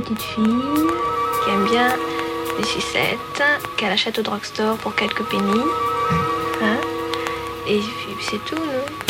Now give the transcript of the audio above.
petite fille qui aime bien les sucettes, qu'elle achète au drugstore pour quelques pennies. Hein et c'est tout, non